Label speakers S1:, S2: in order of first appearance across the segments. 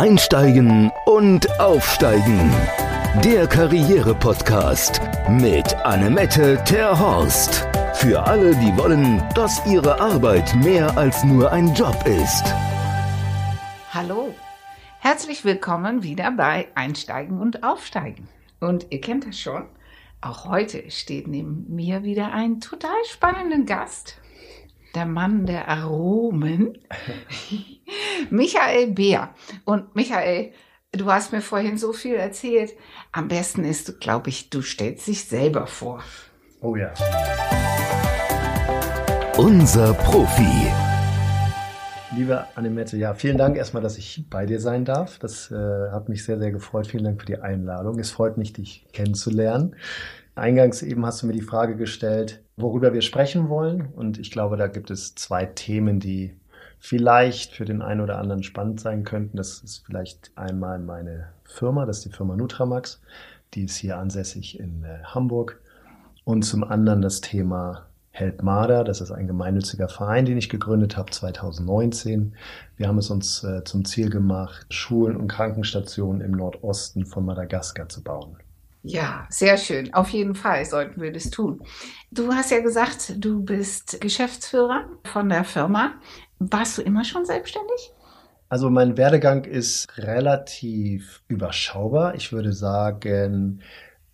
S1: Einsteigen und Aufsteigen. Der Karriere-Podcast mit Annemette Terhorst. Für alle, die wollen, dass ihre Arbeit mehr als nur ein Job ist.
S2: Hallo, herzlich willkommen wieder bei Einsteigen und Aufsteigen. Und ihr kennt das schon, auch heute steht neben mir wieder ein total spannenden Gast der Mann der Aromen, Michael Beer. Und Michael, du hast mir vorhin so viel erzählt. Am besten ist, glaube ich, du stellst dich selber vor.
S3: Oh ja.
S1: Unser Profi.
S3: Liebe Annemette, ja, vielen Dank erstmal, dass ich bei dir sein darf. Das äh, hat mich sehr, sehr gefreut. Vielen Dank für die Einladung. Es freut mich, dich kennenzulernen. Eingangs eben hast du mir die Frage gestellt, worüber wir sprechen wollen. Und ich glaube, da gibt es zwei Themen, die vielleicht für den einen oder anderen spannend sein könnten. Das ist vielleicht einmal meine Firma, das ist die Firma Nutramax. Die ist hier ansässig in äh, Hamburg. Und zum anderen das Thema Help Marder. Das ist ein gemeinnütziger Verein, den ich gegründet habe 2019. Wir haben es uns äh, zum Ziel gemacht, Schulen und Krankenstationen im Nordosten von Madagaskar zu bauen.
S2: Ja, sehr schön. Auf jeden Fall sollten wir das tun. Du hast ja gesagt, du bist Geschäftsführer von der Firma. Warst du immer schon selbstständig?
S3: Also mein Werdegang ist relativ überschaubar. Ich würde sagen,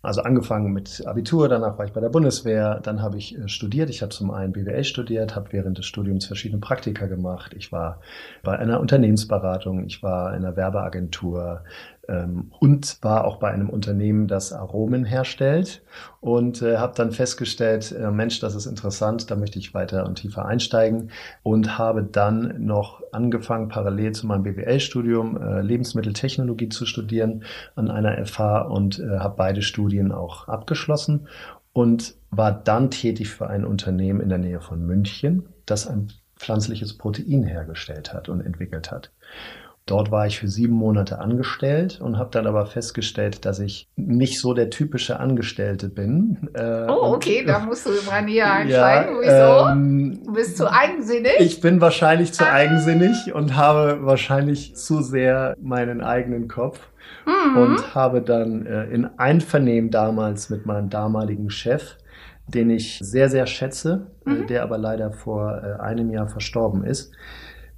S3: also angefangen mit Abitur, danach war ich bei der Bundeswehr, dann habe ich äh, studiert. Ich habe zum einen BWL studiert, habe während des Studiums verschiedene Praktika gemacht. Ich war bei einer Unternehmensberatung, ich war in einer Werbeagentur, und war auch bei einem Unternehmen, das Aromen herstellt und äh, habe dann festgestellt, äh, Mensch, das ist interessant, da möchte ich weiter und tiefer einsteigen und habe dann noch angefangen, parallel zu meinem BWL-Studium äh, Lebensmitteltechnologie zu studieren an einer FH und äh, habe beide Studien auch abgeschlossen und war dann tätig für ein Unternehmen in der Nähe von München, das ein pflanzliches Protein hergestellt hat und entwickelt hat. Dort war ich für sieben Monate angestellt und habe dann aber festgestellt, dass ich nicht so der typische Angestellte bin.
S2: Äh, oh, okay, und, da musst du mal näher einsteigen. Ja, Wieso? Ähm, du bist zu eigensinnig?
S3: Ich bin wahrscheinlich zu ah. eigensinnig und habe wahrscheinlich zu sehr meinen eigenen Kopf. Mhm. Und habe dann äh, in Einvernehmen damals mit meinem damaligen Chef, den ich sehr, sehr schätze, äh, mhm. äh, der aber leider vor äh, einem Jahr verstorben ist,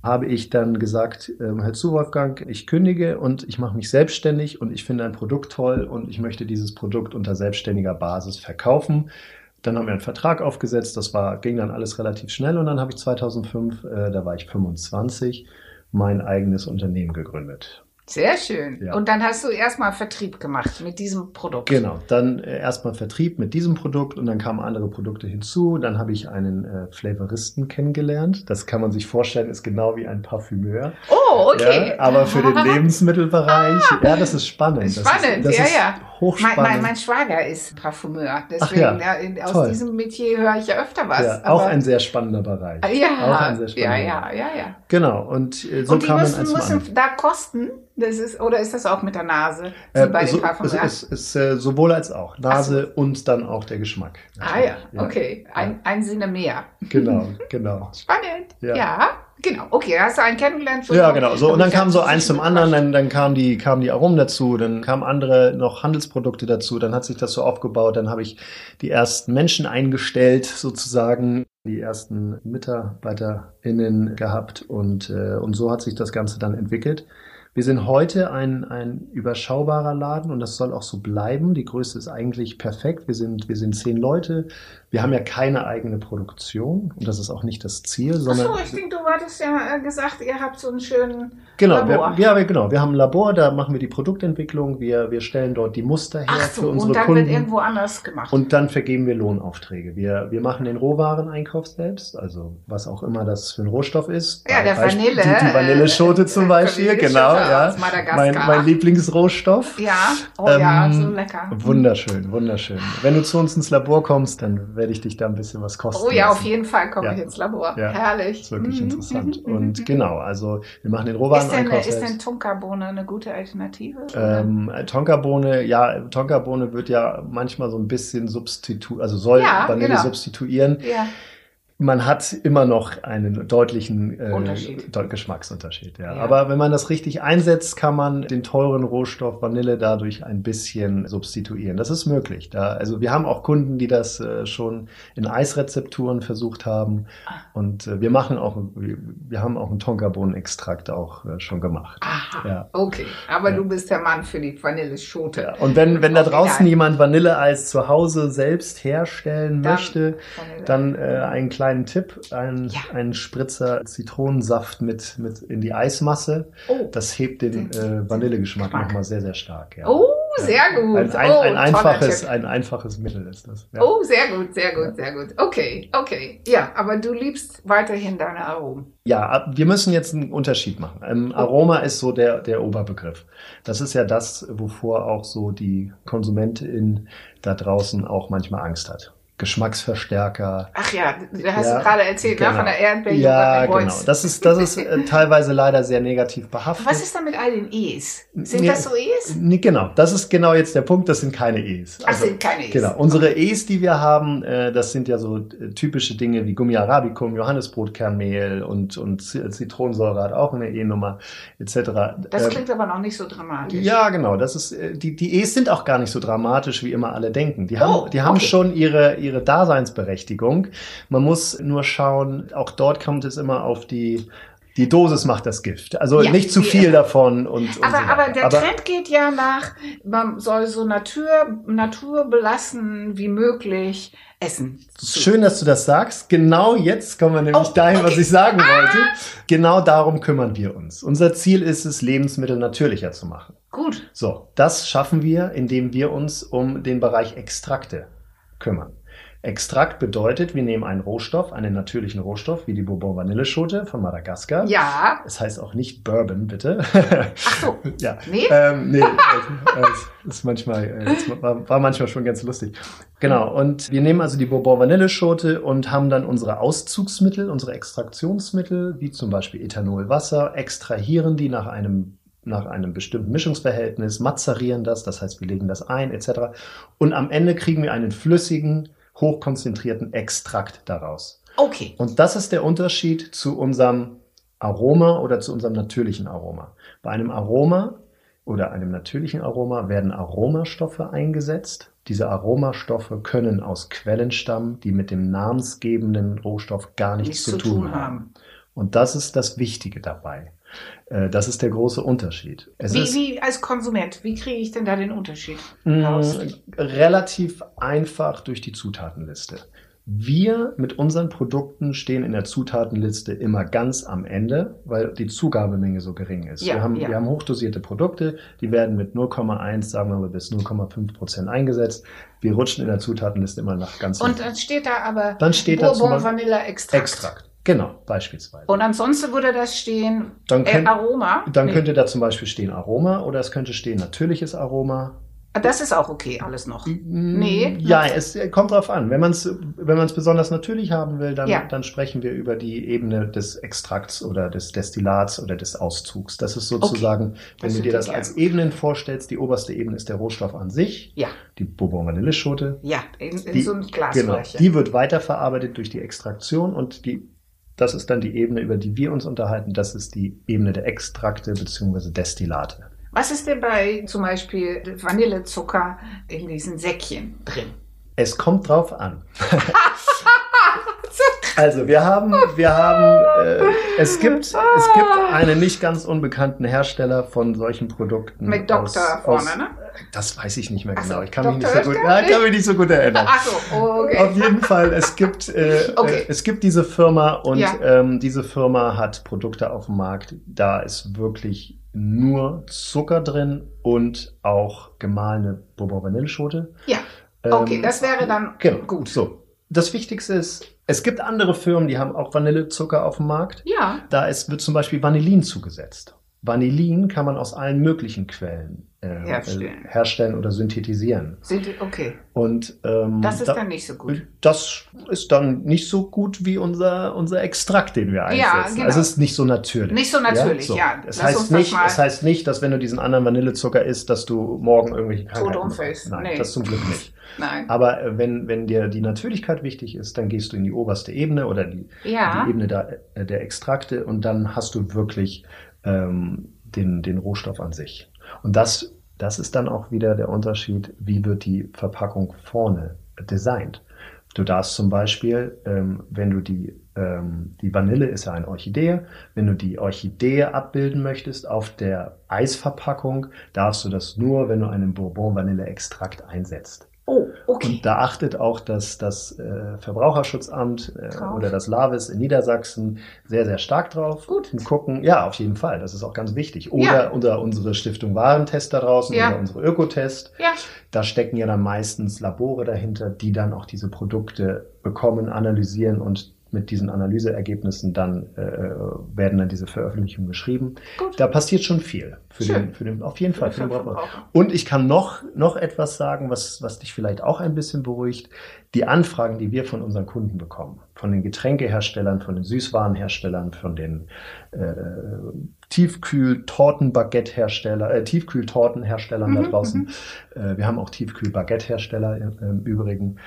S3: habe ich dann gesagt, ähm, Herr zu Wolfgang, ich kündige und ich mache mich selbstständig und ich finde ein Produkt toll und ich möchte dieses Produkt unter selbstständiger Basis verkaufen. Dann haben wir einen Vertrag aufgesetzt, das war, ging dann alles relativ schnell und dann habe ich 2005, äh, da war ich 25, mein eigenes Unternehmen gegründet.
S2: Sehr schön. Ja. Und dann hast du erstmal Vertrieb gemacht mit diesem Produkt.
S3: Genau, dann äh, erstmal Vertrieb mit diesem Produkt und dann kamen andere Produkte hinzu. Dann habe ich einen äh, Flavoristen kennengelernt. Das kann man sich vorstellen, ist genau wie ein Parfümeur.
S2: Oh, okay.
S3: Ja, aber für den Lebensmittelbereich. Ah, ja, das ist spannend.
S2: Spannend,
S3: das
S2: ist, das ja,
S3: ja. Hochspannend.
S2: Mein, mein, mein, Schwager ist Parfümeur. Deswegen, ja, aus toll. diesem Metier höre ich ja öfter was.
S3: Ja, auch ein sehr spannender Bereich.
S2: Ja,
S3: auch
S2: ein sehr spannender
S3: ja, ja,
S2: Bereich. ja, ja.
S3: Genau. Und äh, so
S2: und die
S3: kann
S2: müssen,
S3: man
S2: müssen da kosten das ist, oder ist das auch mit der Nase?
S3: Äh, bei so, es ist, ist äh, sowohl als auch. Nase so. und dann auch der Geschmack.
S2: Ah ja, ja. okay. Ein, ein Sinne mehr.
S3: Genau, genau.
S2: Spannend. Ja. Genau, okay, hast du einen kennengelernt?
S3: Ja, genau. So, und dann kam so eins zum anderen, dann, dann kamen die, kamen die Aromen dazu, dann kamen andere noch Handelsprodukte dazu, dann hat sich das so aufgebaut, dann habe ich die ersten Menschen eingestellt, sozusagen, die ersten MitarbeiterInnen gehabt und, äh, und so hat sich das Ganze dann entwickelt. Wir sind heute ein, ein überschaubarer Laden und das soll auch so bleiben. Die Größe ist eigentlich perfekt. Wir sind, wir sind zehn Leute. Wir haben ja keine eigene Produktion und das ist auch nicht das Ziel, sondern.
S2: Ach so, ich denke, du hattest ja äh, gesagt, ihr habt so einen schönen
S3: genau, Labor. Wir, ja, genau. Wir haben ein Labor, da machen wir die Produktentwicklung. Wir, wir stellen dort die Muster her Ach so, für unsere Kunden. Und
S2: dann
S3: Kunden.
S2: wird irgendwo anders gemacht.
S3: Und dann vergeben wir Lohnaufträge. Wir, wir machen den Rohwareneinkauf selbst, also was auch immer das für ein Rohstoff ist.
S2: Ja, der Beispiel, Vanille.
S3: Die, die Vanilleschote zum Beispiel, genau. Ja. Mein, mein Lieblingsrohstoff.
S2: Ja, oh ähm, ja, so lecker.
S3: Wunderschön, wunderschön. Wenn du zu uns ins Labor kommst, dann werde ich dich da ein bisschen was kosten.
S2: Oh ja,
S3: lassen.
S2: auf jeden Fall komme ja. ich ins Labor. Ja. Herrlich.
S3: ist wirklich mhm. interessant. Mhm. Und genau, also wir machen den Rohwareneinkauf.
S2: Ist denn, ist denn Tonkabohne eine gute Alternative?
S3: Ähm, Tonkabohne, ja, Tonkabohne wird ja manchmal so ein bisschen substitu, also soll ja, Vanille genau. substituieren.
S2: Ja
S3: man hat immer noch einen deutlichen äh, Geschmacksunterschied. Ja.
S2: Ja.
S3: Aber wenn man das richtig einsetzt, kann man den teuren Rohstoff Vanille dadurch ein bisschen substituieren. Das ist möglich. Da, also wir haben auch Kunden, die das äh, schon in Eisrezepturen versucht haben. Und äh, wir machen auch, wir, wir haben auch einen Tonkabohnenextrakt auch äh, schon gemacht.
S2: Aha,
S3: Ja.
S2: okay. Aber
S3: Ja.
S2: du bist der Mann für die Vanilleschote.
S3: Ja, und wenn, wenn da draußen jemand Vanilleeis zu Hause selbst herstellen
S2: Dann
S3: möchte,
S2: Vanille.
S3: dann äh, einen kleinen Tipp, ein,
S2: Ja.
S3: einen Spritzer Zitronensaft mit, mit in die Eismasse.
S2: Oh,
S3: Das hebt den äh, Vanillegeschmack
S2: Geschmack.
S3: nochmal sehr, sehr stark. Ja.
S2: oh sehr gut.
S3: Ein, ein,
S2: oh,
S3: ein, einfaches, ein einfaches Mittel ist das. Ja.
S2: Oh, sehr gut, sehr gut, sehr gut. Okay, okay. Ja, aber du liebst weiterhin deine Aromen.
S3: Ja, wir müssen jetzt einen Unterschied machen. Ähm, Aroma ist so der, der Oberbegriff. Das ist ja das, wovor auch so die Konsumentin da draußen auch manchmal Angst hat. Geschmacksverstärker.
S2: Ach ja, da hast
S3: Ja,
S2: du gerade erzählt, ne,
S3: genau.
S2: von der Erdbeerjoghurt
S3: Ja, genau. Das ist, das ist äh, teilweise leider sehr negativ behaftet.
S2: Was ist da mit all den E's? Sind
S3: Nee,
S2: das so E's?
S3: Nee, genau, das ist genau jetzt der Punkt, das sind keine E's.
S2: Ach, sind keine E's.
S3: Genau, unsere E's, die wir haben, äh, das sind ja so äh, typische Dinge wie Gummi arabicum, Johannesbrotkernmehl und, und Zitronensäure hat auch eine E-Nummer etc.
S2: Das
S3: Ähm,
S2: klingt aber noch nicht so dramatisch.
S3: ja, genau. Das ist äh, die die E's sind auch gar nicht so dramatisch, wie immer alle denken. Die haben
S2: Oh,
S3: die haben
S2: okay.
S3: schon ihre ihre Daseinsberechtigung. Man muss nur schauen. Auch dort kommt es immer auf die die Dosis macht das Gift. Also
S2: Ja,
S3: nicht zu viel
S2: immer.
S3: davon und, und
S2: Aber,
S3: so
S2: aber der Trend geht ja nach, man soll so Natur, naturbelassen wie möglich essen.
S3: Schön, dass du das sagst. Genau jetzt kommen wir nämlich
S2: Oh,
S3: dahin, was
S2: okay.
S3: ich sagen wollte. Genau darum kümmern wir uns. Unser Ziel ist es, Lebensmittel natürlicher zu machen.
S2: Gut.
S3: So, das schaffen wir, indem wir uns um den Bereich Extrakte kümmern. Extrakt bedeutet, wir nehmen einen Rohstoff, einen natürlichen Rohstoff, wie die Bourbon Vanilleschote von Madagaskar.
S2: Ja.
S3: Es heißt auch nicht Bourbon, bitte.
S2: Ach so.
S3: ja.
S2: Nee?
S3: Ähm, nee, äh, das ist manchmal, äh, das war, war manchmal schon ganz lustig. Genau, und wir nehmen also die Bourbon Vanilleschote und haben dann unsere Auszugsmittel, unsere Extraktionsmittel, wie zum Beispiel Ethanolwasser, extrahieren die nach einem nach einem bestimmten Mischungsverhältnis, mazerieren das, das heißt, wir legen das ein, etc. Und am Ende kriegen wir einen flüssigen, hochkonzentrierten Extrakt daraus.
S2: Okay.
S3: Und das ist der Unterschied zu unserem Aroma oder zu unserem natürlichen Aroma. Bei einem Aroma oder einem natürlichen Aroma werden Aromastoffe eingesetzt. Diese Aromastoffe können aus Quellen stammen, die mit dem namensgebenden Rohstoff gar nichts, zu, tun haben. Und das ist das Wichtige dabei. Äh, Das ist der große Unterschied.
S2: Wie, wie als Konsument, wie kriege ich denn da den Unterschied? raus?
S3: relativ einfach durch die Zutatenliste. Wir mit unseren Produkten stehen in der Zutatenliste immer ganz am Ende, weil die Zugabemenge so gering ist.
S2: Ja,
S3: wir, haben,
S2: ja.
S3: wir haben hochdosierte Produkte, die werden mit 0,1, sagen wir mal, bis 0,5 Prozent eingesetzt. Wir rutschen in der Zutatenliste immer nach ganz
S2: Und
S3: hinten.
S2: dann steht da aber
S3: Dann steht
S2: Bourbon Vanilla Extrakt.
S3: Extrakt. Genau, beispielsweise.
S2: Und ansonsten würde das stehen
S3: Dann,
S2: äh,
S3: könnt,
S2: Aroma.
S3: dann
S2: Nee.
S3: könnte da zum Beispiel stehen Aroma oder es könnte stehen natürliches Aroma.
S2: Ah, Das ist auch okay, alles noch.
S3: Nee. Ja, es kommt drauf an. Wenn man es wenn man's besonders natürlich haben will, dann,
S2: Ja.
S3: dann sprechen wir über die Ebene des Extrakts oder des Destillats oder des Auszugs. Das ist sozusagen, wenn
S2: Das
S3: du dir das als. Ebenen vorstellst, die oberste Ebene ist der Rohstoff an sich,
S2: Ja,
S3: die Bourbon Vanilleschote.
S2: ja, in, in
S3: Die-
S2: so ein
S3: Genau,
S2: Glasfläche.
S3: die wird weiterverarbeitet durch die Extraktion und die das ist dann die Ebene, über die wir uns unterhalten. Das ist die Ebene der Extrakte bzw. Destillate.
S2: Was ist denn bei zum Beispiel Vanillezucker in diesen Säckchen drin?
S3: Es kommt drauf an. also wir haben, wir haben, äh, es gibt, es gibt einen nicht ganz unbekannten Hersteller von solchen Produkten.
S2: Mit Doktor vorne, ne?
S3: Das weiß ich nicht mehr
S2: so,
S3: genau. Ich kann mich nicht so gut, ja, kann mich nicht so gut erinnern.
S2: Ach so, okay.
S3: Auf jeden Fall, es gibt, äh,
S2: Okay.
S3: äh, es gibt diese Firma und
S2: Ja.
S3: ähm, diese Firma hat Produkte auf dem Markt. Da ist wirklich nur Zucker drin und auch gemahlene Bourbon Vanilleschote.
S2: Ja, okay,
S3: Ähm,
S2: das wäre dann
S3: Genau.
S2: gut.
S3: So. Das Wichtigste ist, es gibt andere Firmen, die haben auch Vanillezucker auf dem Markt.
S2: Ja,
S3: Da ist, wird zum Beispiel Vanillin zugesetzt. Vanillin kann man aus allen möglichen Quellen
S2: Herstellen.
S3: herstellen oder synthetisieren.
S2: Okay.
S3: Und ähm,
S2: Das ist
S3: da-
S2: dann nicht so gut.
S3: Das ist dann nicht so gut wie unser, unser Extrakt, den wir einsetzen.
S2: Ja, genau.
S3: Also es ist nicht so natürlich.
S2: Nicht so natürlich, ja.
S3: Es,
S2: Lass
S3: heißt
S2: das
S3: nicht, es heißt nicht, dass wenn du diesen anderen Vanillezucker isst, dass du morgen irgendwelche Krankheiten
S2: umfällst.
S3: bekommst. Nein,
S2: Nee.
S3: das zum Glück nicht.
S2: Nein.
S3: Aber äh, wenn, wenn dir die Natürlichkeit wichtig ist, dann gehst du in die oberste Ebene oder die,
S2: Ja.
S3: die Ebene der, äh, der Extrakte und dann hast du wirklich ähm, den, den Rohstoff an sich. Und das, das ist dann auch wieder der Unterschied, wie wird die Verpackung vorne designt. Du darfst zum Beispiel, ähm, wenn du die, ähm, die Vanille ist ja eine Orchidee, wenn du die Orchidee abbilden möchtest auf der Eisverpackung, darfst du das nur, wenn du einen Bourbon-Vanille-Extrakt einsetzt.
S2: Okay.
S3: Und da achtet auch das, das äh, Verbraucherschutzamt äh, oder das LAVIS in Niedersachsen sehr, sehr stark drauf.
S2: Gut.
S3: Und gucken, ja, auf jeden Fall, das ist auch ganz wichtig. Oder
S2: Ja.
S3: unter unsere Stiftung Warentest da draußen
S2: Ja.
S3: oder unsere Ökotest.
S2: Ja.
S3: Da stecken ja dann meistens Labore dahinter, die dann auch diese Produkte bekommen, analysieren und mit diesen Analyseergebnissen dann äh, werden dann diese Veröffentlichungen geschrieben.
S2: Gut.
S3: Da passiert schon viel für
S2: Schön.
S3: den, für den, auf jeden Fall
S2: Für den.
S3: Verbraucher. Und ich kann noch, noch etwas sagen, was, was dich vielleicht auch ein bisschen beruhigt. Die Anfragen, die wir von unseren Kunden bekommen, von den Getränkeherstellern, von den Süßwarenherstellern, von den äh, Tiefkühl-Torten-Baguette-Hersteller, äh, Tiefkühl-Tortenherstellern da
S2: Mhm,
S3: draußen. Äh, wir haben auch Tiefkühl-Baguette-Hersteller im, im Übrigen.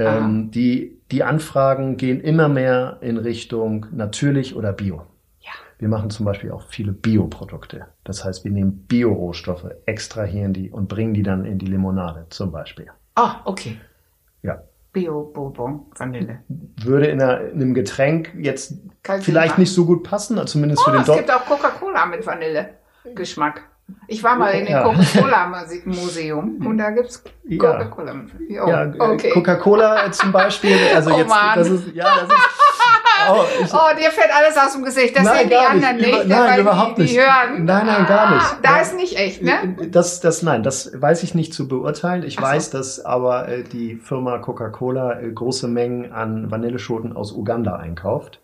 S3: Ähm, die, die Anfragen gehen immer mehr in Richtung natürlich oder bio.
S2: Ja.
S3: Wir machen zum Beispiel auch viele Bioprodukte. Das heißt, wir nehmen Bio-Rohstoffe, extrahieren die und bringen die dann in die Limonade zum Beispiel.
S2: Ah, okay.
S3: Ja.
S2: Bio Bourbon Vanille.
S3: Würde in, einer, in einem Getränk jetzt
S2: Kein
S3: vielleicht nicht so gut passen, zumindest für
S2: Oh,
S3: den
S2: es
S3: Dok
S2: gibt auch Coca-Cola mit Vanille-Geschmack. Ich war mal in dem
S3: Ja.
S2: Coca-Cola-Museum und da gibt's
S3: Ja.
S2: Coca-Cola. Oh,
S3: Ja, äh,
S2: okay.
S3: Coca-Cola zum Beispiel. Also
S2: Oh
S3: jetzt,
S2: Mann.
S3: das ist, ja, das ist, oh, ich,
S2: Oh, dir fällt alles aus dem Gesicht. Das
S3: Nein,
S2: sehen die
S3: gar nicht.
S2: anderen
S3: Über-
S2: nicht.
S3: nein,
S2: weil
S3: überhaupt
S2: die,
S3: nicht.
S2: Die hören.
S3: Nein, nein, gar nicht.
S2: Ah, da
S3: Ja.
S2: ist nicht echt, ne?
S3: Das, das, nein, das weiß ich nicht zu beurteilen. Ich
S2: Ach so.
S3: weiß, dass aber äh, die Firma Coca-Cola äh, große Mengen an Vanilleschoten aus Uganda einkauft,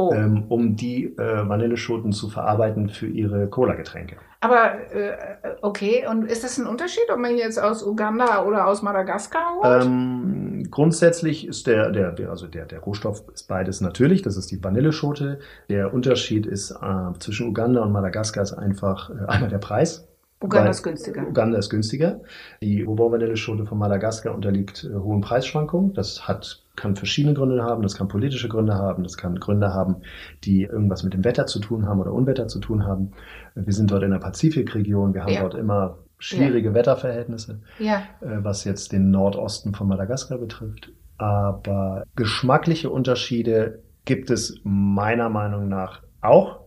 S2: Oh.
S3: ähm, um die äh, Vanilleschoten zu verarbeiten für ihre Cola-Getränke.
S2: Aber äh, okay, und ist das ein Unterschied, ob man jetzt aus Uganda oder aus Madagaskar holt?
S3: Ähm, grundsätzlich ist der, der, also der, der Rohstoff ist beides natürlich, das ist die Vanilleschote. Der Unterschied ist äh, zwischen Uganda und Madagaskar ist einfach äh, einmal der Preis.
S2: Uganda ist günstiger.
S3: Uganda ist günstiger. Die Bourbon-Vanilleschote von Madagaskar unterliegt äh, hohen Preisschwankungen. Das hat, kann verschiedene Gründe haben. Das kann politische Gründe haben. Das kann Gründe haben, die irgendwas mit dem Wetter zu tun haben oder Unwetter zu tun haben. Wir sind dort in der Pazifikregion. Wir haben
S2: Ja.
S3: dort immer schwierige Wetterverhältnisse
S2: Ja.
S3: äh, was jetzt den Nordosten von Madagaskar betrifft. Aber geschmackliche Unterschiede gibt es meiner Meinung nach auch.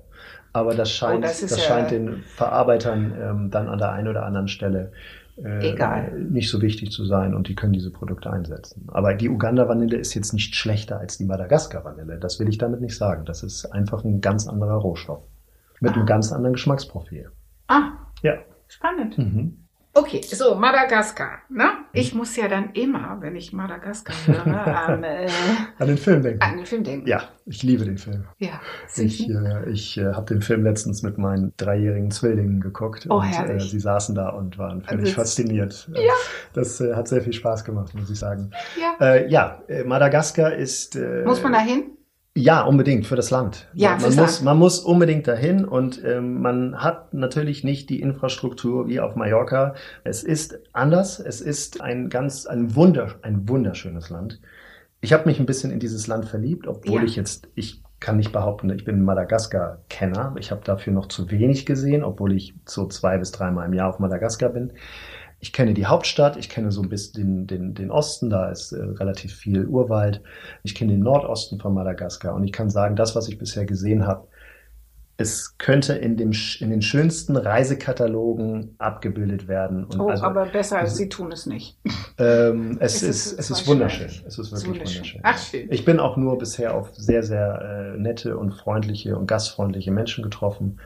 S3: Aber das scheint,
S2: Oh, das
S3: das
S2: ja-
S3: scheint den Verarbeitern ähm, dann an der einen oder anderen Stelle äh,
S2: Egal.
S3: nicht so wichtig zu sein und die können diese Produkte einsetzen. Aber die Uganda-Vanille ist jetzt nicht schlechter als die Madagaskar-Vanille. Das will ich damit nicht sagen. Das ist einfach ein ganz anderer Rohstoff. Mit einem
S2: Ah.
S3: ganz anderen Geschmacksprofil.
S2: Ah,
S3: Ja.
S2: spannend.
S3: Mhm.
S2: Okay, so Madagaskar. Ne? Ich muss ja dann immer, wenn ich Madagaskar höre, an, äh,
S3: An den Film denken.
S2: an den Film denken.
S3: Ja, ich liebe den Film.
S2: ja.
S3: Ich, äh, ich äh, habe den Film letztens mit meinen dreijährigen Zwillingen geguckt
S2: Oh,
S3: und äh,
S2: herrlich.
S3: sie saßen da und waren völlig
S2: Das-
S3: fasziniert.
S2: Ja.
S3: Das äh, hat sehr viel Spaß gemacht, muss ich sagen.
S2: ja.
S3: Äh, ja, äh, Madagaskar ist. Äh,
S2: Muss man da hin?
S3: Ja, unbedingt für das Land.
S2: Ja,
S3: man,
S2: fürs
S3: muss,
S2: Land.
S3: man muss unbedingt dahin und ähm, man hat natürlich nicht die Infrastruktur wie auf Mallorca. Es ist anders. Es ist ein ganz ein Wunder ein wunderschönes Land. Ich habe mich ein bisschen in dieses Land verliebt, obwohl
S2: Ja.
S3: ich jetzt ich kann nicht behaupten, ich bin Madagaskar-Kenner. Ich habe dafür noch zu wenig gesehen, obwohl ich so zwei bis dreimal im Jahr auf Madagaskar bin. Ich kenne die Hauptstadt, ich kenne so ein bisschen den, den, den Osten, da ist äh, relativ viel Urwald. Ich kenne den Nordosten von Madagaskar und ich kann sagen, das, was ich bisher gesehen habe, es könnte in, dem, in den schönsten Reisekatalogen abgebildet werden. Und
S2: Oh,
S3: also,
S2: aber besser als sie tun es nicht.
S3: ähm, es,
S2: Es
S3: ist, es ist wunderschön.
S2: schön.
S3: Es ist
S2: Es ist
S3: wirklich
S2: wunderschön.
S3: wunderschön.
S2: Ach, schön.
S3: Ich bin auch nur bisher auf sehr, sehr äh, nette und freundliche und gastfreundliche Menschen getroffen.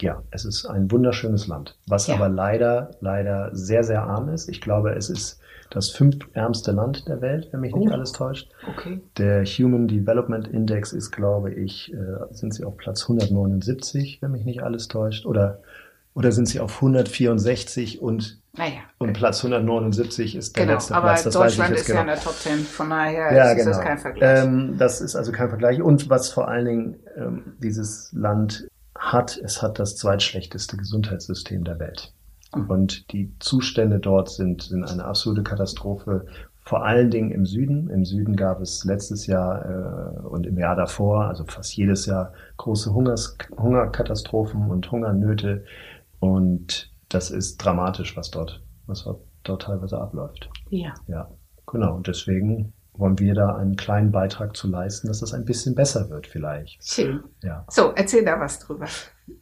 S3: Ja, es ist ein wunderschönes Land, was
S2: Ja.
S3: aber leider, leider sehr, sehr arm ist. Ich glaube, es ist das fünftärmste Land der Welt, wenn mich nicht
S2: Oh.
S3: alles täuscht.
S2: Okay.
S3: Der Human Development Index ist, glaube ich, äh, sind sie auf Platz 179, wenn mich nicht alles täuscht. Oder, oder sind sie auf 164 und,
S2: Naja.
S3: und Platz 179 ist der
S2: Genau,
S3: letzte
S2: aber
S3: Platz. Das weiß ich
S2: Deutschland ist
S3: genau.
S2: ja in der Top 10, von daher
S3: Ja,
S2: ist
S3: genau.
S2: das kein Vergleich.
S3: Ähm, das ist also kein Vergleich. Und was vor allen Dingen ähm, dieses Land hat, es hat das zweitschlechteste Gesundheitssystem der Welt.
S2: Mhm.
S3: Und die Zustände dort sind, sind eine absolute Katastrophe. Vor allen Dingen im Süden. Im Süden gab es letztes Jahr äh, und im Jahr davor, also fast jedes Jahr, große Hungers Hungerkatastrophen und Hungernöte. Und das ist dramatisch, was dort, was dort teilweise abläuft.
S2: ja.
S3: Ja, genau. Und deswegen wollen wir da einen kleinen Beitrag zu leisten, dass das ein bisschen besser wird vielleicht.
S2: Schön.
S3: Ja.
S2: So, erzähl da was drüber.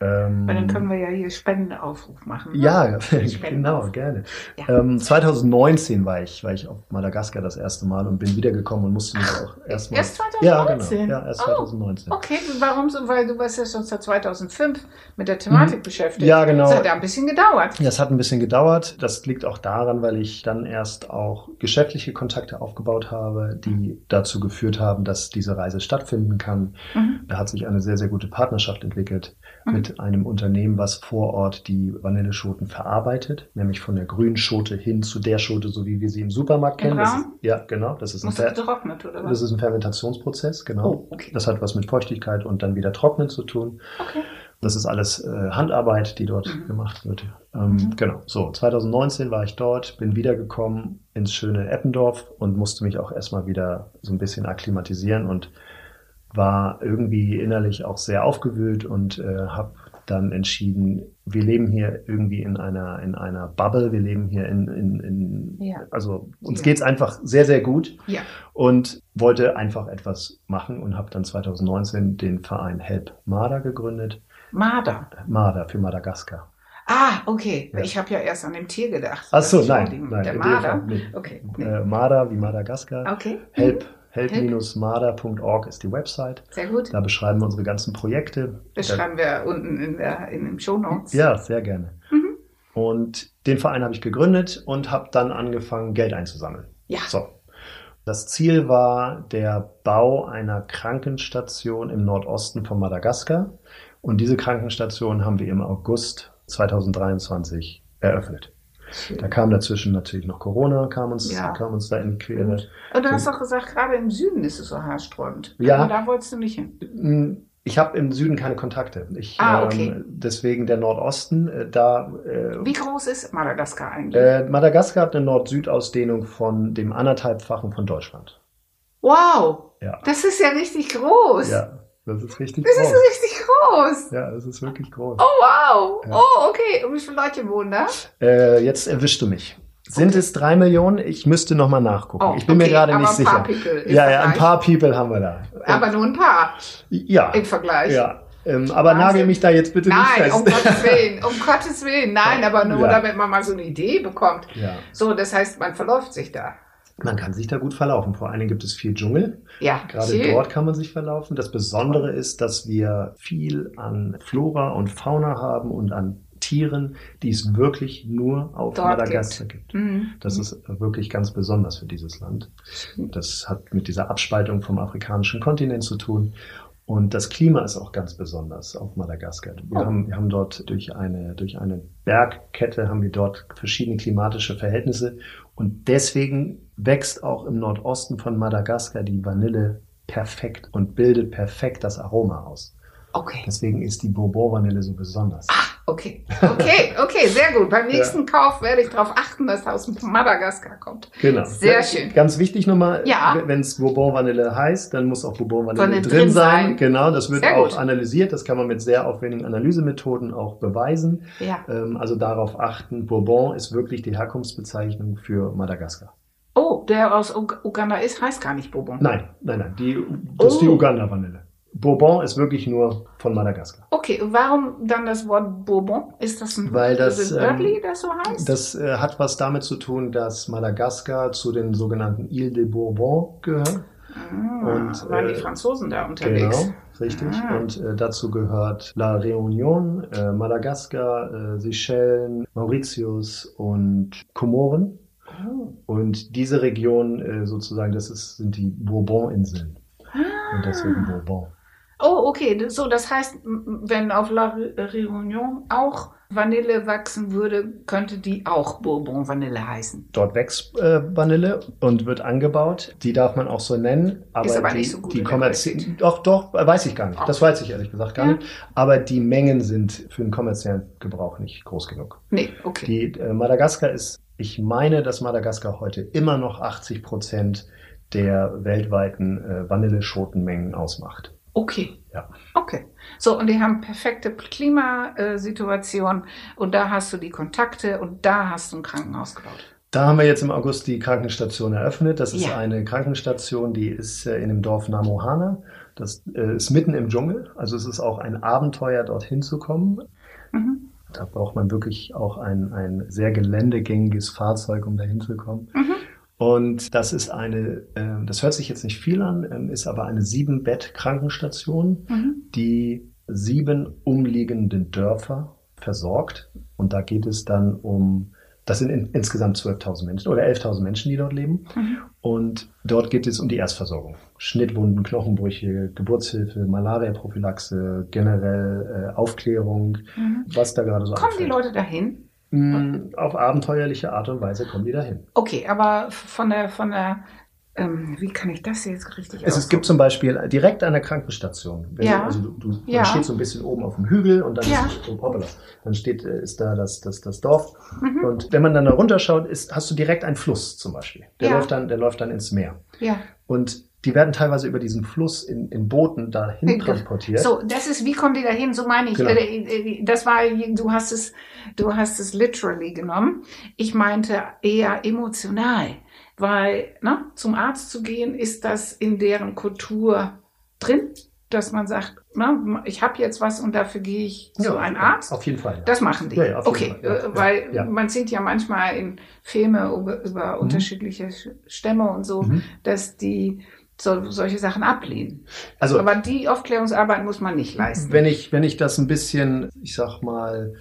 S3: Ähm,
S2: dann können wir ja hier Spendenaufruf machen. ne?
S3: ja, genau, gerne.
S2: Ja.
S3: Ähm, 2019 war ich, war ich auf Madagaskar das erste Mal und bin wiedergekommen und musste mich auch erstmal.
S2: Erst
S3: Ja,
S2: 2019?
S3: genau. Ja, erst
S2: Oh,
S3: 2019.
S2: Okay, warum so? Weil du warst ja schon seit 2005 mit der Thematik
S3: Mhm.
S2: beschäftigt.
S3: Ja, genau.
S2: Das hat ja ein bisschen gedauert.
S3: Ja, es hat ein bisschen gedauert. Das liegt auch daran, weil ich dann erst auch geschäftliche Kontakte aufgebaut habe, die dazu geführt haben, dass diese Reise stattfinden kann.
S2: Mhm.
S3: Da hat sich eine sehr, sehr gute Partnerschaft entwickelt
S2: Mhm.
S3: mit einem Unternehmen, was vor Ort die Vanilleschoten verarbeitet, nämlich von der grünen Schote hin zu der Schote, so wie wir sie im Supermarkt kennen. Ist, ja, genau. Das ist, ein
S2: du
S3: Fer
S2: getrocknet, oder was?
S3: das ist ein Fermentationsprozess, genau.
S2: Oh, okay.
S3: Das hat was mit Feuchtigkeit und dann wieder Trocknen zu tun.
S2: Okay.
S3: Das ist alles äh, Handarbeit, die dort
S2: Mhm.
S3: gemacht wird. Ähm,
S2: Mhm.
S3: Genau. So, 2019 war ich dort, bin wiedergekommen ins schöne Eppendorf und musste mich auch erstmal wieder so ein bisschen akklimatisieren und war irgendwie innerlich auch sehr aufgewühlt und äh, habe dann entschieden, wir leben hier irgendwie in einer in einer Bubble, wir leben hier in, in, in
S2: Ja.
S3: also uns
S2: Ja.
S3: geht's einfach sehr sehr gut
S2: Ja.
S3: und wollte einfach etwas machen und habe dann 2019 den Verein Help Marder gegründet.
S2: Marder.
S3: Marder für Madagaskar.
S2: Ah, okay.
S3: Ja.
S2: Ich habe ja erst an dem Tier gedacht.
S3: Ach so, nein,
S2: die-
S3: nein,
S2: Der Marder.
S3: Nicht.
S2: Okay. Nee.
S3: Äh, Marder wie Madagaskar.
S2: Okay.
S3: Help,
S2: Help.
S3: help-marder.org ist die Website.
S2: Sehr gut.
S3: Da beschreiben wir unsere ganzen Projekte.
S2: Das
S3: Da-
S2: schreiben wir unten in, der, in den Show Notes.
S3: Ja, sehr gerne.
S2: Mhm.
S3: Und den Verein habe ich gegründet und habe dann angefangen, Geld einzusammeln.
S2: Ja.
S3: So. Das Ziel war der Bau einer Krankenstation im Nordosten von Madagaskar. Und diese Krankenstation haben wir im August 2023 eröffnet.
S2: Schön.
S3: Da kam dazwischen natürlich noch Corona, kam uns,
S2: Ja.
S3: kam uns da in die Quere.
S2: Und du hast doch gesagt, gerade im Süden ist es so haarsträubend.
S3: Ja.
S2: Aber da wolltest du nicht hin.
S3: Hm, Ich habe im Süden keine Kontakte. Ich,
S2: Ah, okay.
S3: ähm, deswegen der Nordosten, äh, da äh,
S2: Wie groß ist Madagaskar eigentlich?
S3: äh, Madagaskar hat eine Nord-Süd-Ausdehnung von dem anderthalbfachen von Deutschland.
S2: wow,
S3: Ja,
S2: das ist ja richtig groß.
S3: ja, das ist richtig
S2: Das
S3: groß.
S2: ist richtig groß.
S3: Ja, das ist wirklich groß.
S2: Oh, wow.
S3: Ja.
S2: Oh, okay. Und wie viele Leute wohnen da?
S3: Äh, jetzt erwischst du mich. Sind
S2: Okay.
S3: es drei Millionen? Ich müsste noch mal nachgucken.
S2: Oh,
S3: ich bin mir
S2: okay,
S3: gerade
S2: aber
S3: nicht sicher. ja, ja, ein paar People haben wir da.
S2: Aber nur ein paar
S3: ja,
S2: im Vergleich.
S3: ja. Ähm, aber
S2: Wahnsinn.
S3: nagel mich da jetzt bitte
S2: Nein,
S3: nicht fest.
S2: um Gottes Willen, um Gottes Willen. Nein, aber nur
S3: Ja.
S2: damit man mal so eine Idee bekommt.
S3: ja.
S2: So, das heißt, man verläuft sich da.
S3: Man kann sich da gut verlaufen. Vor allen Dingen gibt es viel Dschungel.
S2: Ja,
S3: Gerade
S2: schön.
S3: dort kann man sich verlaufen. Das Besondere ist, dass wir viel an Flora und Fauna haben und an Tieren, die es wirklich nur auf
S2: Dort
S3: Madagaskar gibt.
S2: Mhm.
S3: Das ist wirklich ganz besonders für dieses Land. Das hat mit dieser Abspaltung vom afrikanischen Kontinent zu tun. Und das Klima ist auch ganz besonders auf Madagaskar. Wir,
S2: Oh.
S3: haben, wir haben dort durch eine, durch eine Bergkette haben wir dort verschiedene klimatische Verhältnisse. Und deswegen wächst auch im Nordosten von Madagaskar die Vanille perfekt und bildet perfekt das Aroma aus.
S2: Okay.
S3: Deswegen ist die Bourbon-Vanille so besonders.
S2: Okay, okay, okay, sehr gut. Beim nächsten Kauf werde ich darauf achten, dass das aus Madagaskar kommt.
S3: Genau.
S2: Sehr schön.
S3: Ganz wichtig nochmal,
S2: Ja.
S3: wenn es Bourbon Vanille heißt, dann muss auch Bourbon Vanille
S2: Vanille
S3: drin,
S2: drin
S3: sein.
S2: sein.
S3: Genau, das wird
S2: Sehr
S3: auch
S2: gut.
S3: analysiert. Das kann man mit sehr aufwendigen Analysemethoden auch beweisen.
S2: Ja.
S3: Ähm, also darauf achten, Bourbon ist wirklich die Herkunftsbezeichnung für Madagaskar.
S2: Oh, der aus Ug- Uganda ist, heißt gar nicht Bourbon.
S3: Nein, nein, nein, die, das ist die
S2: Oh.
S3: Uganda-Vanille. Bourbon ist wirklich nur von Madagaskar.
S2: Okay, warum dann das Wort Bourbon? Ist das ein
S3: Weil das,
S2: es
S3: ähm,
S2: wörtlich, das so heißt?
S3: Das äh, hat was damit zu tun, dass Madagaskar zu den sogenannten Îles de Bourbon gehört.
S2: ah,
S3: und,
S2: waren
S3: äh,
S2: die Franzosen da unterwegs?
S3: Genau, richtig.
S2: Ah.
S3: Und äh, dazu gehört La Réunion, äh, Madagaskar, äh, Seychellen, Mauritius und Komoren.
S2: Oh.
S3: Und diese Region äh, sozusagen, das ist, sind die Bourbon-Inseln. Und deswegen Bourbon.
S2: Oh, okay. So, das heißt, wenn auf La Réunion auch Vanille wachsen würde, könnte die auch Bourbon Vanille heißen.
S3: Dort wächst äh, Vanille und wird angebaut. Die darf man auch so nennen. Aber,
S2: Ist aber
S3: die,
S2: nicht so gut
S3: die kommerziellen. Doch, doch, weiß ich gar nicht.
S2: Oh.
S3: Das weiß ich ehrlich gesagt gar
S2: Ja.
S3: nicht. Aber die Mengen sind für den kommerziellen Gebrauch nicht groß genug.
S2: Nee, okay.
S3: Die äh, Madagaskar ist, ich meine, dass Madagaskar heute immer noch 80 Prozent der weltweiten äh, Vanilleschotenmengen ausmacht.
S2: Okay.
S3: Ja.
S2: Okay. So, und die haben perfekte Klimasituation und da hast du die Kontakte und da hast du ein Krankenhaus gebaut.
S3: Da haben wir jetzt im August die Krankenstation eröffnet. Das ist
S2: Ja.
S3: eine Krankenstation, die ist äh, in dem Dorf Namohana. Das äh, ist mitten im Dschungel. Also es ist auch ein Abenteuer, dorthin zu kommen.
S2: Mhm.
S3: Da braucht man wirklich auch ein, ein sehr geländegängiges Fahrzeug, um dahin zu kommen.
S2: Mhm.
S3: Und das ist eine, ähm, das hört sich jetzt nicht viel an, ähm, ist aber eine Sieben-Bett-Krankenstation,
S2: Mhm.
S3: die sieben umliegenden Dörfer versorgt. Und da geht es dann um, das sind in, insgesamt 12.000 Menschen oder 11.000 Menschen, die dort leben.
S2: Mhm.
S3: Und dort geht es um die Erstversorgung. Schnittwunden, Knochenbrüche, Geburtshilfe, Malaria-Prophylaxe, generell äh, Aufklärung,
S2: Mhm.
S3: was da gerade so
S2: Kommen die
S3: anfällt.
S2: Leute dahin?
S3: Mm, Auf abenteuerliche Art und Weise kommen die dahin.
S2: Okay, aber von der, von der, ähm, wie kann ich das jetzt richtig
S3: Es, es gibt zum Beispiel direkt an der Krankenstation. Wenn
S2: Ja.
S3: du, also du, du
S2: Ja.
S3: man steht so ein bisschen oben auf dem Hügel und dann,
S2: Ja.
S3: ist, hoppala, dann steht, äh, ist da das, das, das Dorf.
S2: Mhm.
S3: Und wenn man dann da runterschaut, ist, hast du direkt einen Fluss zum Beispiel. Der,
S2: Ja.
S3: läuft dann, der läuft dann ins Meer.
S2: Ja.
S3: Und die werden teilweise über diesen Fluss in, in Booten dahin transportiert.
S2: So, das ist, wie kommen die dahin? So meine ich.
S3: Genau.
S2: Äh, äh, Das war, du hast es, du hast es literally genommen. Ich meinte eher emotional, weil, ne, zum Arzt zu gehen, ist das in deren Kultur drin, dass man sagt, ne, ich habe jetzt was und dafür gehe ich zu einem Arzt.
S3: Auf jeden Fall. ja.
S2: Das machen die.
S3: Ja, ja,
S2: okay,
S3: Fall, ja,
S2: äh,
S3: ja,
S2: weil
S3: ja.
S2: man sieht ja manchmal in Filme über, über unterschiedliche Sch- Stämme und so,
S3: Mhm.
S2: dass die so, solche Sachen ablehnen.
S3: Also
S2: Aber die Aufklärungsarbeit muss man nicht leisten.
S3: Wenn ich, wenn ich das ein bisschen, ich sag mal,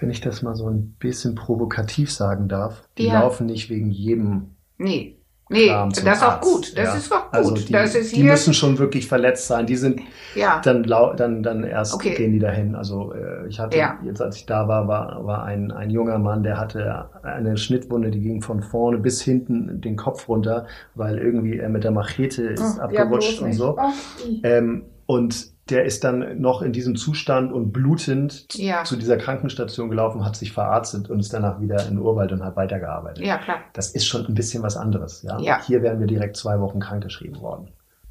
S3: wenn ich das mal so ein bisschen provokativ sagen darf, die
S2: Ja.
S3: laufen nicht wegen jedem
S2: Nee. Nee, das ist auch gut. Das
S3: Ja.
S2: ist auch gut.
S3: Also die,
S2: das ist
S3: die
S2: hier.
S3: müssen schon wirklich verletzt sein. Die sind
S2: ja.
S3: dann dann dann erst
S2: Okay.
S3: gehen die dahin. Also äh, ich hatte
S2: Ja.
S3: jetzt als ich da war war war ein ein junger Mann, der hatte eine Schnittwunde, die ging von vorne bis hinten den Kopf runter, weil irgendwie er mit der Machete ist
S2: Oh,
S3: abgerutscht und so.
S2: Oh.
S3: Ähm, und der ist dann noch in diesem Zustand und blutend
S2: Ja.
S3: zu dieser Krankenstation gelaufen, hat sich verarztet und ist danach wieder in den Urwald und hat weitergearbeitet.
S2: ja, klar.
S3: Das ist schon ein bisschen was anderes. Ja?
S2: Ja.
S3: Hier wären wir direkt zwei Wochen krankgeschrieben worden.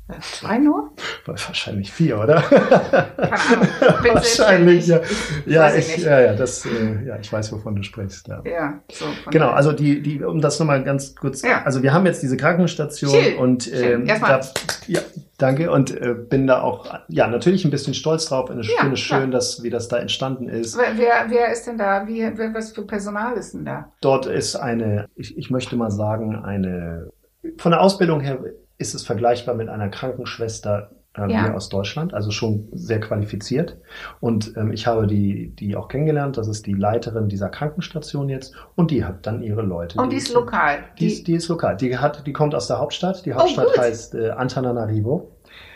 S2: Äh, Zwei nur?
S3: Wahrscheinlich vier, oder?
S2: Keine Ahnung.
S3: Wahrscheinlich, ja. Ja,
S2: ich
S3: ich, ja, ja, das, äh, ja, ich weiß, wovon du sprichst. Ja.
S2: Ja, so.
S3: Genau, also die, die, um das nochmal ganz kurz,
S2: Ja.
S3: also wir haben jetzt diese Krankenstation
S2: Schön,
S3: und ähm,
S2: Erstmal-
S3: da, ja, danke und äh, bin da auch, ja, natürlich ein bisschen stolz drauf. Ich
S2: Ja,
S3: finde es schön, dass wie das da entstanden ist.
S2: Wer, wer, wer ist denn da? Wie, wer, was für Personal ist denn da?
S3: Dort ist eine, ich, ich möchte mal sagen, eine, von der Ausbildung her ist es vergleichbar mit einer Krankenschwester äh,
S2: Ja.
S3: hier aus Deutschland, also schon sehr qualifiziert. Und ähm, ich habe die, die auch kennengelernt, das ist die Leiterin dieser Krankenstation jetzt und die hat dann ihre Leute.
S2: Und die ist lokal.
S3: Die, ist, die ist lokal. Die hat, die kommt aus der Hauptstadt. Die Hauptstadt
S2: Oh,
S3: heißt äh, Antananarivo,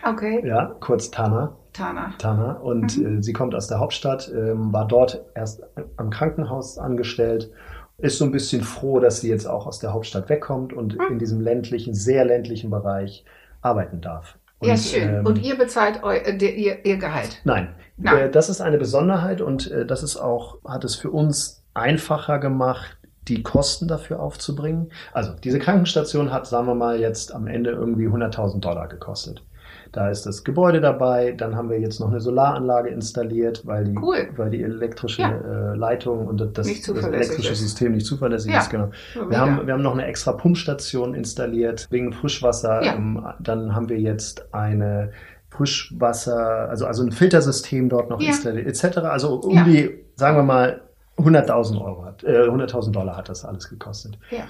S2: okay.
S3: ja, kurz Tana.
S2: Tana.
S3: Tana und
S2: Mhm.
S3: äh, sie kommt aus der Hauptstadt, ähm, war dort erst am Krankenhaus angestellt, ist so ein bisschen froh, dass sie jetzt auch aus der Hauptstadt wegkommt und
S2: Mhm.
S3: in diesem ländlichen, sehr ländlichen Bereich arbeiten darf.
S2: Ja,
S3: Und,
S2: schön.
S3: ähm,
S2: Und ihr bezahlt eu, äh, der- ihr, ihr Gehalt.
S3: Nein,
S2: Nein.
S3: Äh, das ist eine Besonderheit und äh, das ist auch, hat es für uns einfacher gemacht, die Kosten dafür aufzubringen. Also diese Krankenstation hat, sagen wir mal, jetzt am Ende irgendwie 100.000 Dollar gekostet. Da ist das Gebäude dabei, dann haben wir jetzt noch eine Solaranlage installiert, weil die,
S2: Cool.
S3: weil die elektrische
S2: Ja.
S3: äh, Leitung und das, das elektrische
S2: ist.
S3: System nicht zuverlässig
S2: Ja.
S3: ist. Genau. Wir haben, wir haben noch eine extra Pumpstation installiert wegen Frischwasser. Ähm, dann haben wir jetzt eine Frischwasser, also, also ein Filtersystem dort noch installiert, etc. Also um die, sagen wir mal, 100.000 Euro hat, äh, 100.000 Dollar hat das alles gekostet.
S2: Ja.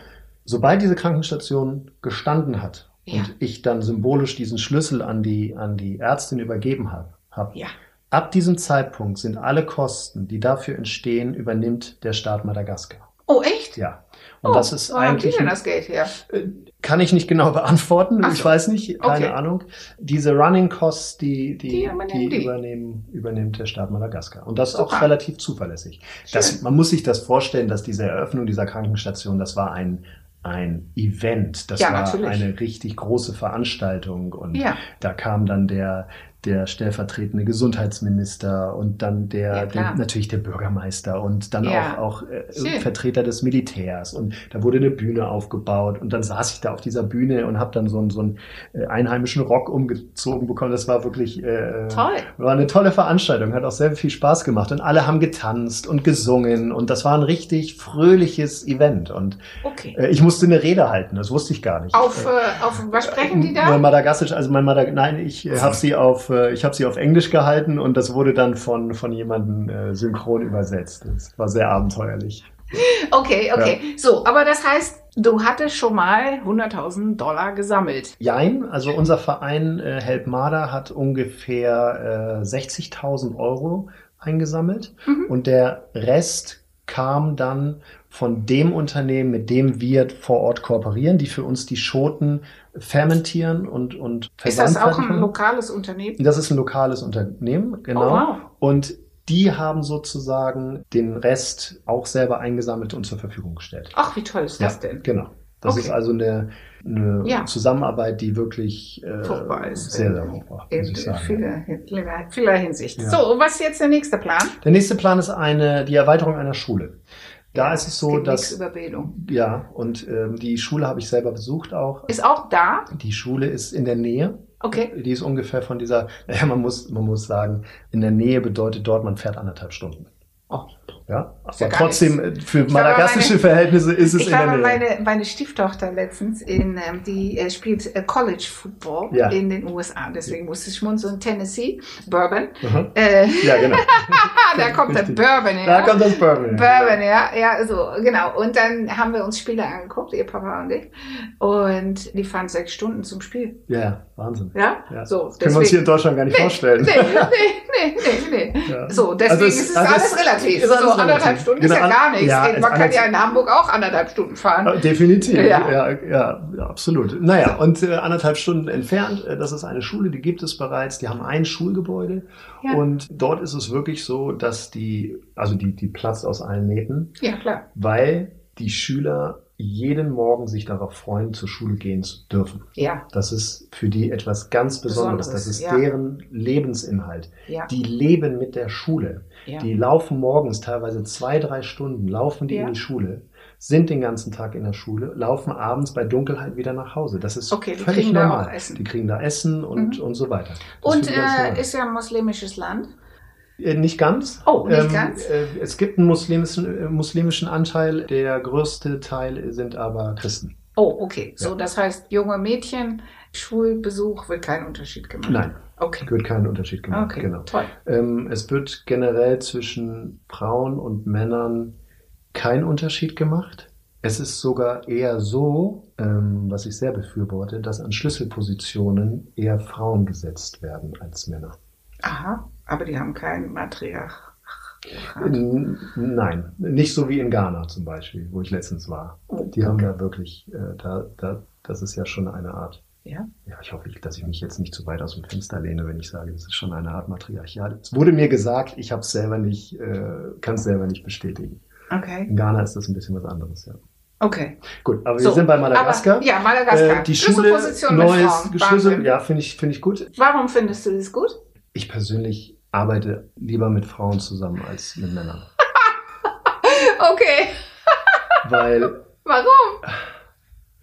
S3: Sobald diese Krankenstation gestanden hat
S2: Ja.
S3: und ich dann symbolisch diesen Schlüssel an die, an die Ärztin übergeben habe, hab,
S2: Ja.
S3: ab diesem Zeitpunkt sind alle Kosten, die dafür entstehen, übernimmt der Staat Madagaskar.
S2: Oh, echt?
S3: Ja. Und
S2: oh,
S3: das ist
S2: haben die
S3: eigentlich.
S2: denn das Geld her?
S3: Kann ich nicht genau beantworten.
S2: Ach
S3: Ich
S2: so.
S3: weiß nicht, keine
S2: Okay.
S3: Ahnung. Diese Running Costs, die, die,
S2: Die übernehmen die.
S3: übernehmen, übernimmt der Staat Madagaskar. Und das auch
S2: Super.
S3: relativ zuverlässig. Das, man muss sich das vorstellen, dass diese Eröffnung dieser Krankenstation, das war ein, ein Event. Das
S2: Ja,
S3: war
S2: natürlich.
S3: eine richtig große Veranstaltung. Und
S2: Ja.
S3: da kam dann der, der stellvertretende Gesundheitsminister und dann der,
S2: Ja,
S3: der natürlich der Bürgermeister und dann
S2: Ja.
S3: auch, auch äh. Vertreter des Militärs. Und da wurde eine Bühne aufgebaut und dann saß ich da auf dieser Bühne und habe dann so einen, so einen äh, einheimischen Rock umgezogen bekommen. Das war wirklich äh,
S2: Toll.
S3: war eine tolle Veranstaltung, hat auch sehr viel Spaß gemacht und alle haben getanzt und gesungen und das war ein richtig fröhliches Event und
S2: Okay.
S3: äh, ich musste eine Rede halten, das wusste ich gar nicht.
S2: Auf,
S3: Äh,
S2: auf was sprechen die
S3: äh,
S2: da?
S3: Madagassisch, also mein Madag nein, ich äh, habe sie auf, ich habe sie auf Englisch gehalten und das wurde dann von von jemandem äh, synchron übersetzt. Das war sehr abenteuerlich.
S2: Okay, okay. So, aber das heißt, du hattest schon mal 100.000 Dollar gesammelt.
S3: Jein, also unser Verein äh, Help Marder hat ungefähr äh, 60.000 Euro eingesammelt
S2: Mhm.
S3: und der Rest kam dann von dem Unternehmen, mit dem wir vor Ort kooperieren, die für uns die Schoten fermentieren und und
S2: Ist das auch ein lokales Unternehmen?
S3: Das ist ein lokales Unternehmen, genau.
S2: Oh, wow.
S3: Und die haben sozusagen den Rest auch selber eingesammelt und zur Verfügung gestellt.
S2: Ach, wie toll ist das denn?
S3: Genau. Das
S2: Okay.
S3: ist also eine, eine
S2: Ja.
S3: Zusammenarbeit, die wirklich äh,
S2: Fruchtbar ist.
S3: sehr, sehr fruchtbar,
S2: In
S3: muss ich sagen.
S2: vieler, vieler, Hinsicht.
S3: Ja.
S2: So, was ist jetzt der nächste Plan?
S3: Der nächste Plan ist eine, die Erweiterung einer Schule. Da ist es so, dass,
S2: über Bildung.
S3: ja, und ähm, die Schule habe ich selber besucht auch.
S2: Ist auch da?
S3: Die Schule ist in der Nähe.
S2: Okay.
S3: Die ist ungefähr von dieser, naja, man muss, man muss sagen, in der Nähe bedeutet dort, man fährt anderthalb Stunden.
S2: Oh.
S3: Ja,
S2: ja
S3: aber
S2: gar
S3: trotzdem, äh, für madagassische
S2: meine-
S3: Verhältnisse ist es
S2: Ich
S3: in der Nähe.
S2: meine, meine Stieftochter letztens in, ähm, die äh, spielt äh, College Football
S3: Ja.
S2: in den USA. Deswegen musste ich schmunzeln. Tennessee, Bourbon.
S3: Mhm.
S2: Äh,
S3: Ja, genau.
S2: da kommt der
S3: Richtig.
S2: Bourbon her.
S3: Da kommt das Bourbon.
S2: Bourbon, ja, ja, so, genau. Und dann haben wir uns Spiele angeguckt, ihr Papa und ich. Und die fahren sechs Stunden zum Spiel.
S3: Ja, ja, Wahnsinn.
S2: Ja?
S3: Ja.
S2: So,
S3: Können wir uns hier in Deutschland gar nicht
S2: nee,
S3: vorstellen.
S2: Nee, nee, nee, nee.
S3: Ja.
S2: So, deswegen
S3: Also es-
S2: ist es
S3: also
S2: alles
S3: es-
S2: relativ.
S3: ist
S2: so anderthalb. Stunden
S3: Genau,
S2: ist ja gar nichts.
S3: ja,
S2: Man kann ja in Hamburg auch anderthalb Stunden fahren.
S3: Äh, Definitiv,
S2: Ja.
S3: ja, ja, ja, absolut. Naja, und äh, anderthalb Stunden entfernt, äh, das ist eine Schule, die gibt es bereits, die haben ein Schulgebäude
S2: Ja.
S3: und dort ist es wirklich so, dass die, also die, die platzt aus allen Nähten,
S2: Ja, klar.
S3: weil die Schüler jeden Morgen sich darauf freuen, zur Schule gehen zu dürfen.
S2: Ja,
S3: Das ist für die etwas ganz Besonderes.
S2: Besonderes,
S3: Das ist
S2: ja.
S3: deren Lebensinhalt.
S2: ja,
S3: Die leben mit der Schule.
S2: ja.
S3: Die laufen morgens teilweise zwei, drei Stunden, laufen die
S2: Ja.
S3: in die Schule, sind den ganzen Tag in der Schule, laufen abends bei Dunkelheit wieder nach Hause. Das ist
S2: Okay,
S3: völlig normal. Die kriegen da Essen und,
S2: Mhm.
S3: und so weiter. Das
S2: Und äh, ist ja ein muslimisches Land.
S3: Äh, nicht ganz.
S2: Oh, nicht ganz?
S3: Äh, es gibt einen muslimischen, äh, muslimischen Anteil. Der größte Teil sind aber Christen.
S2: Oh, okay. So,
S3: Ja.
S2: das heißt, junge Mädchen, Schulbesuch wird kein Unterschied gemacht.
S3: Nein,
S2: Okay.
S3: wird keinen Unterschied gemacht.
S2: Okay,
S3: Genau.
S2: toll.
S3: Ähm, es wird generell zwischen Frauen und Männern kein Unterschied gemacht. Es ist sogar eher so, ähm, was ich sehr befürworte, dass an Schlüsselpositionen eher Frauen gesetzt werden als Männer.
S2: Aha, aber die haben kein Matriarch.
S3: Nein, nicht so wie in Ghana zum Beispiel, wo ich letztens war.
S2: Oh,
S3: Die haben da wirklich, äh, da, da, das ist ja schon eine Art.
S2: Ja.
S3: Ja, ich hoffe, dass ich mich jetzt nicht zu weit aus dem Fenster lehne, wenn ich sage, das ist schon eine Art Matriarchat. Es wurde mir gesagt, ich habe es selber nicht, äh, kann es selber nicht bestätigen.
S2: Okay.
S3: In Ghana ist das ein bisschen was anderes, ja.
S2: Okay.
S3: Gut, aber wir
S2: So,
S3: sind bei Madagaskar.
S2: Aber, ja, Madagaskar.
S3: Äh, die Schule,
S2: Schlüsselposition
S3: neues
S2: Frauen.
S3: Schlüssel,
S2: Wahnsinn.
S3: ja, finde ich, finde ich gut.
S2: Warum findest du das gut?
S3: Ich persönlich arbeite lieber mit Frauen zusammen als mit Männern.
S2: Okay.
S3: Weil
S2: Warum?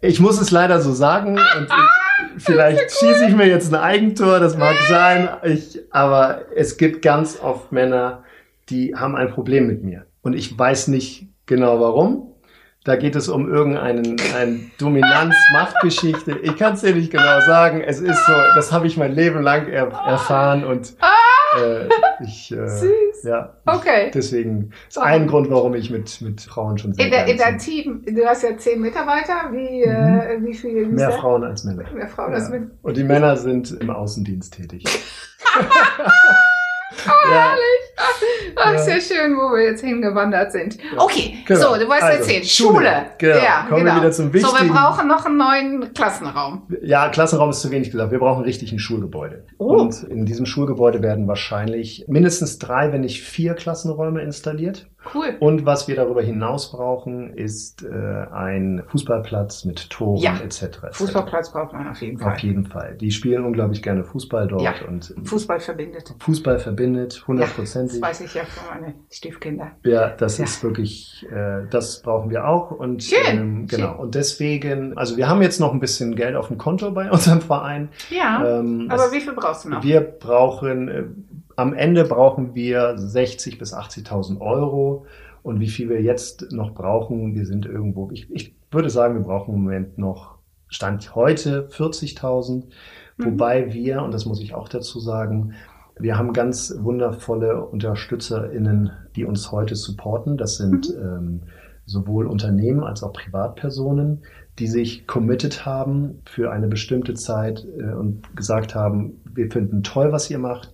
S3: ich muss es leider so sagen und ich, vielleicht schieße ich mir jetzt ein Eigentor, das mag sein, ich, aber es gibt ganz oft Männer, die haben ein Problem mit mir. Und ich weiß nicht genau warum. Da geht es um irgendeinen eine Dominanz-Machtgeschichte. Ich kann es dir nicht genau sagen. Es ist so, das habe ich mein Leben lang er, erfahren und äh, ich, äh,
S2: Süß.
S3: ja,
S2: Okay.
S3: deswegen ist ein Grund, warum ich mit, mit Frauen schon sehr
S2: In, der, in deinem Team, du hast ja zehn Mitarbeiter. Wie, äh, wie viele?
S3: Mehr Frauen als Männer.
S2: Mehr Frauen als
S3: Ja.
S2: mit.
S3: Und die Männer sind im Außendienst tätig.
S2: Oh,
S3: ja,
S2: Ach, ja. sehr schön, wo wir jetzt hingewandert sind. Okay, genau. so, du wolltest
S3: also,
S2: erzählen. Schule. Schule.
S3: Genau. Ja, Kommen genau. wir wieder zum Wichtigen.
S2: So, wir brauchen noch einen neuen Klassenraum.
S3: Ja, Klassenraum ist zu wenig gesagt. Wir brauchen richtig ein Schulgebäude. Oh. Und in diesem Schulgebäude werden wahrscheinlich mindestens drei, wenn nicht vier Klassenräume installiert.
S2: Cool.
S3: Und was wir darüber hinaus brauchen, ist äh, ein Fußballplatz mit Toren
S2: ja.
S3: etc. etc.
S2: Fußballplatz braucht man auf jeden Fall.
S3: Auf jeden Fall. Die spielen unglaublich gerne Fußball dort.
S2: Ja.
S3: Und
S2: Fußball verbindet.
S3: Fußball verbindet, hundertprozentig.
S2: Ja, das weiß ich ja von meinen Stiefkinder.
S3: Ja, das ja. ist wirklich, äh, das brauchen wir auch. Und,
S2: Schön.
S3: Ähm, genau. Schön. Und deswegen, also wir haben jetzt noch ein bisschen Geld auf dem Konto bei unserem Verein.
S2: Ja. Ähm, aber wie viel brauchst du noch?
S3: Wir brauchen äh, am Ende brauchen wir 60 bis 80.000 Euro. Und wie viel wir jetzt noch brauchen, wir sind irgendwo, ich, ich würde sagen, wir brauchen im Moment noch, Stand heute 40.000. Mhm. Wobei wir, und das muss ich auch dazu sagen, wir haben ganz wundervolle UnterstützerInnen, die uns heute supporten. Das sind mhm. ähm, sowohl Unternehmen als auch Privatpersonen, die sich committed haben für eine bestimmte Zeit äh, und gesagt haben, wir finden toll, was ihr macht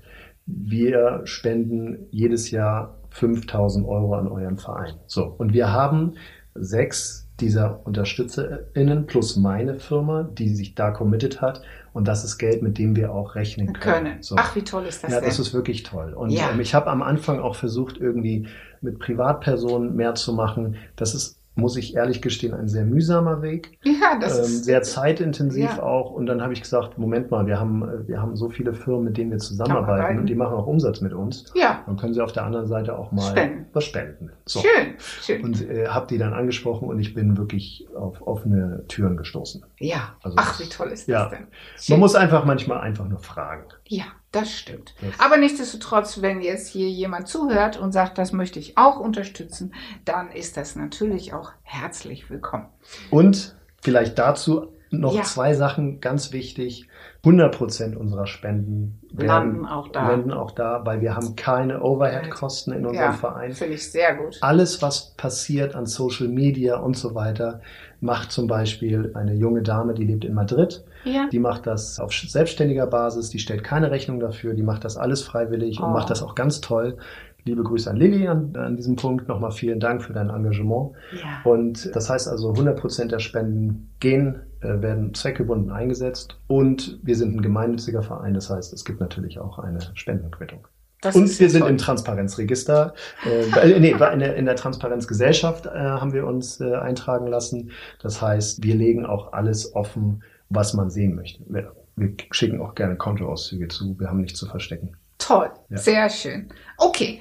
S3: wir spenden jedes Jahr 5000 Euro an euren Verein. So. Und wir haben sechs dieser UnterstützerInnen plus meine Firma, die sich da committed hat. Und das ist Geld, mit dem wir auch rechnen können. können.
S2: So. Ach, wie toll ist das
S3: Ja,
S2: denn?
S3: das ist wirklich toll. Und ja. ähm, ich habe am Anfang auch versucht, irgendwie mit Privatpersonen mehr zu machen. Das ist muss ich ehrlich gestehen, ein sehr mühsamer Weg.
S2: Ja, das ähm,
S3: ist sehr zeitintensiv ja. auch. Und dann habe ich gesagt, Moment mal, wir haben, äh, wir haben so viele Firmen, mit denen wir zusammenarbeiten und die machen auch Umsatz mit uns.
S2: Ja.
S3: Dann können sie auf der anderen Seite auch mal
S2: spenden.
S3: was spenden.
S2: So. Schön, schön.
S3: Und äh, habe die dann angesprochen und ich bin wirklich auf offene Türen gestoßen.
S2: Ja. Also Ach, wie toll ist
S3: ja.
S2: das denn?
S3: Schön. Man muss einfach manchmal einfach nur fragen.
S2: Ja. Das stimmt. Das Aber nichtsdestotrotz, wenn jetzt hier jemand zuhört und sagt, das möchte ich auch unterstützen, dann ist das natürlich auch herzlich willkommen.
S3: Und vielleicht dazu noch ja. zwei Sachen ganz wichtig. 100 Prozent unserer Spenden
S2: landen auch da.
S3: Landen auch da, weil wir haben keine Overhead-Kosten in unserem ja, Verein.
S2: Finde ich sehr gut.
S3: Alles, was passiert an Social Media und so weiter, macht zum Beispiel eine junge Dame, die lebt in Madrid.
S2: Ja.
S3: Die macht das auf selbstständiger Basis, die stellt keine Rechnung dafür, die macht das alles freiwillig oh. und macht das auch ganz toll. Liebe Grüße an Lilly an, an diesem Punkt. Nochmal vielen Dank für dein Engagement.
S2: Ja.
S3: Und das heißt also, 100 Prozent der Spenden gehen, äh, werden zweckgebunden eingesetzt. Und wir sind ein gemeinnütziger Verein. Das heißt, es gibt natürlich auch eine Spendenquittung. Das und wir sind toll. im Transparenzregister, äh, nee, in der, in der Transparenzgesellschaft äh, haben wir uns äh, eintragen lassen. Das heißt, wir legen auch alles offen, was man sehen möchte. Wir, wir schicken auch gerne Kontoauszüge zu. Wir haben nichts zu verstecken.
S2: Toll, ja. sehr schön. Okay,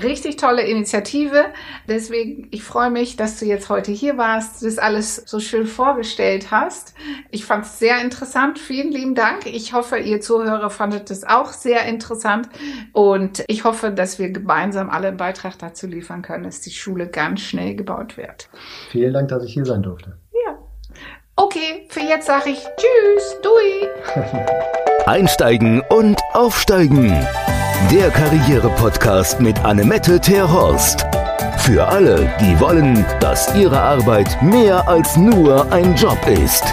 S2: richtig tolle Initiative. Deswegen, ich freue mich, dass du jetzt heute hier warst, das alles so schön vorgestellt hast. Ich fand es sehr interessant. Vielen lieben Dank. Ich hoffe, ihr Zuhörer fandet es auch sehr interessant. Und ich hoffe, dass wir gemeinsam alle einen Beitrag dazu liefern können, dass die Schule ganz schnell gebaut wird.
S3: Vielen Dank, dass ich hier sein durfte.
S2: Okay, für jetzt sage ich Tschüss, Dui.
S1: Einsteigen und aufsteigen. Der Karriere-Podcast mit Annemette Terhorst. Für alle, die wollen, dass ihre Arbeit mehr als nur ein Job ist.